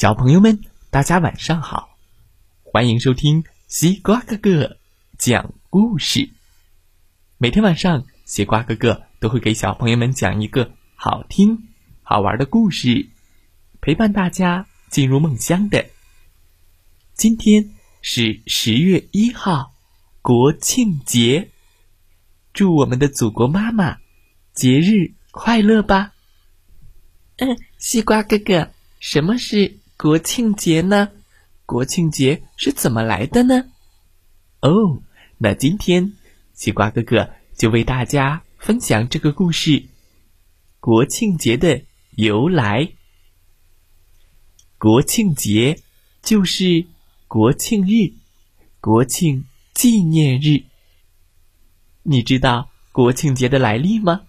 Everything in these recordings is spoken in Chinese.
小朋友们，大家晚上好，欢迎收听西瓜哥哥讲故事。每天晚上，西瓜哥哥都会给小朋友们讲一个好听、好玩的故事，陪伴大家进入梦乡的。今天是十月一号，国庆节，祝我们的祖国妈妈节日快乐吧！嗯，西瓜哥哥，什么是？国庆节呢？国庆节是怎么来的呢？哦，那今天西瓜哥哥就为大家分享这个故事——国庆节的由来。国庆节就是国庆日，国庆纪念日。你知道国庆节的来历吗？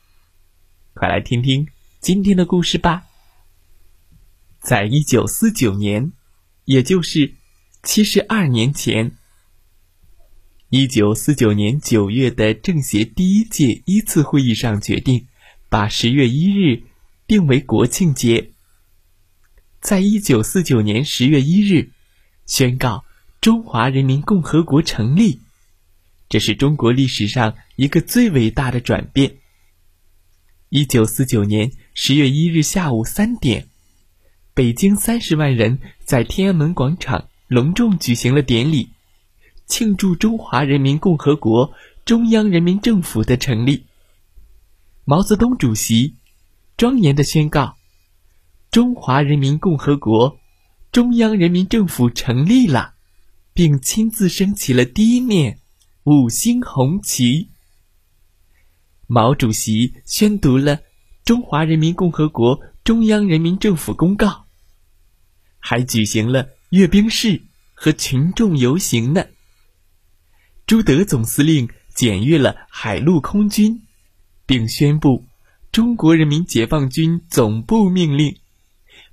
快来听听今天的故事吧。在一九四九年，也就是七十二年前，一九四九年九月的政协第一届一次会议上决定，把十月一日定为国庆节。在一九四九年十月一日，宣告中华人民共和国成立，这是中国历史上一个最伟大的转变。一九四九年十月一日下午三点。北京三十万人在天安门广场隆重举行了典礼，庆祝中华人民共和国中央人民政府的成立。毛泽东主席庄严的宣告：“中华人民共和国中央人民政府成立了，并亲自升起了第一面五星红旗。”毛主席宣读了《中华人民共和国》。中央人民政府公告，还举行了阅兵式和群众游行呢。朱德总司令检阅了海陆空军，并宣布中国人民解放军总部命令，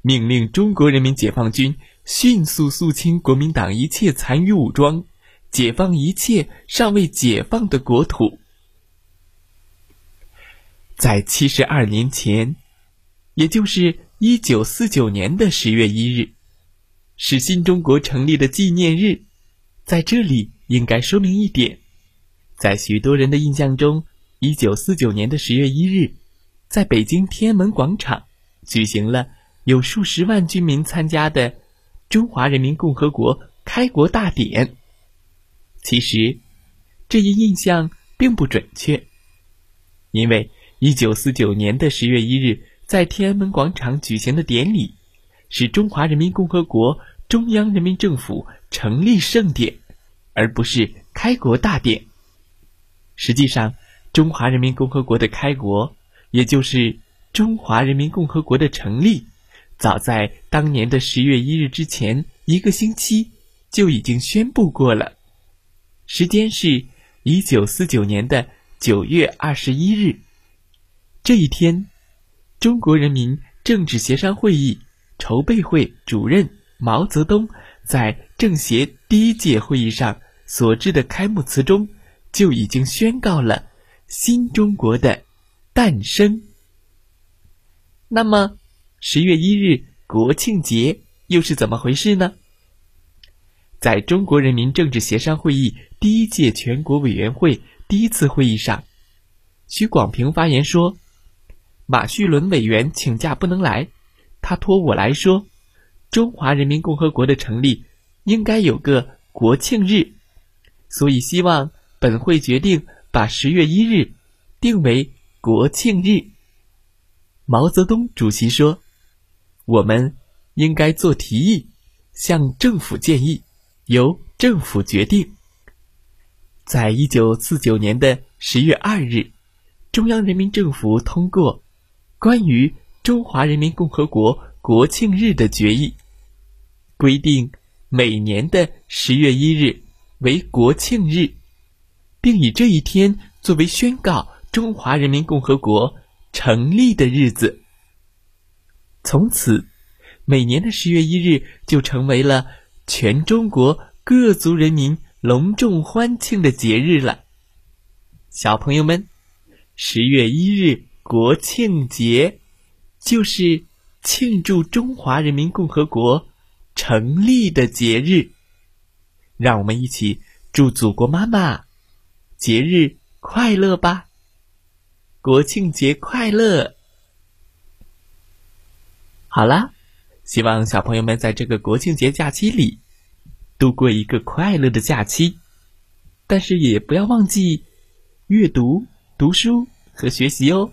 命令中国人民解放军迅速肃清国民党一切残余武装，解放一切尚未解放的国土。在七十二年前。也就是一九四九年的十月一日，是新中国成立的纪念日。在这里，应该说明一点：在许多人的印象中，一九四九年的十月一日，在北京天安门广场举行了有数十万军民参加的中华人民共和国开国大典。其实，这一印象并不准确，因为一九四九年的十月一日。在天安门广场举行的典礼，是中华人民共和国中央人民政府成立盛典，而不是开国大典。实际上，中华人民共和国的开国，也就是中华人民共和国的成立，早在当年的十月一日之前一个星期就已经宣布过了，时间是一九四九年的九月二十一日，这一天。中国人民政治协商会议筹备会主任毛泽东在政协第一届会议上所致的开幕词中，就已经宣告了新中国的诞生。那么，十月一日国庆节又是怎么回事呢？在中国人民政治协商会议第一届全国委员会第一次会议上，徐广平发言说。马叙伦委员请假不能来，他托我来说，中华人民共和国的成立应该有个国庆日，所以希望本会决定把十月一日定为国庆日。毛泽东主席说，我们应该做提议，向政府建议，由政府决定。在一九四九年的十月二日，中央人民政府通过。关于中华人民共和国国庆日的决议，规定每年的十月一日为国庆日，并以这一天作为宣告中华人民共和国成立的日子。从此，每年的十月一日就成为了全中国各族人民隆重欢庆的节日了。小朋友们，十月一日。国庆节就是庆祝中华人民共和国成立的节日。让我们一起祝祖国妈妈节日快乐吧！国庆节快乐！好啦，希望小朋友们在这个国庆节假期里度过一个快乐的假期，但是也不要忘记阅读、读书和学习哦。